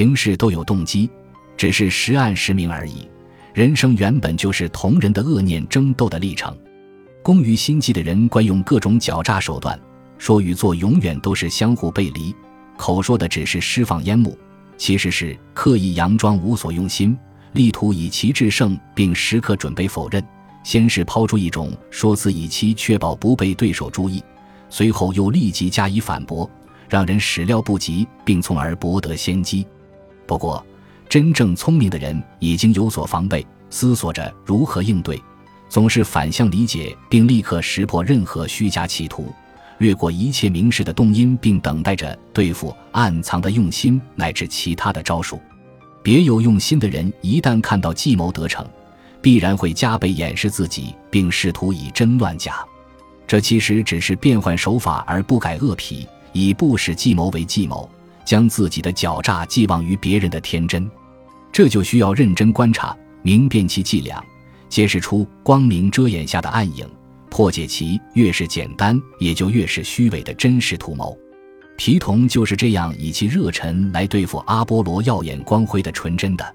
行事都有动机，只是时暗时明而已。人生原本就是同人的恶念争斗的历程。工于心计的人惯用各种狡诈手段，说与做永远都是相互背离。口说的只是释放烟幕，其实是刻意佯装无所用心，力图以其制胜，并时刻准备否认。先是抛出一种说辞，以期确保不被对手注意，随后又立即加以反驳，让人始料不及，并从而博得先机。不过，真正聪明的人已经有所防备，思索着如何应对，总是反向理解，并立刻识破任何虚假企图。略过一切明示的动因，并等待着对付暗藏的用心乃至其他的招数。别有用心的人一旦看到计谋得逞，必然会加倍掩饰自己，并试图以真乱假。这其实只是变换手法而不改恶癖，以不使计谋为计谋，将自己的狡诈寄望于别人的天真。这就需要认真观察，明辨其伎俩，揭示出光明遮掩下的暗影。破解其越是简单，也就越是虚伪的真实图谋。皮童就是这样以其热忱来对付阿波罗耀眼光辉的纯真的。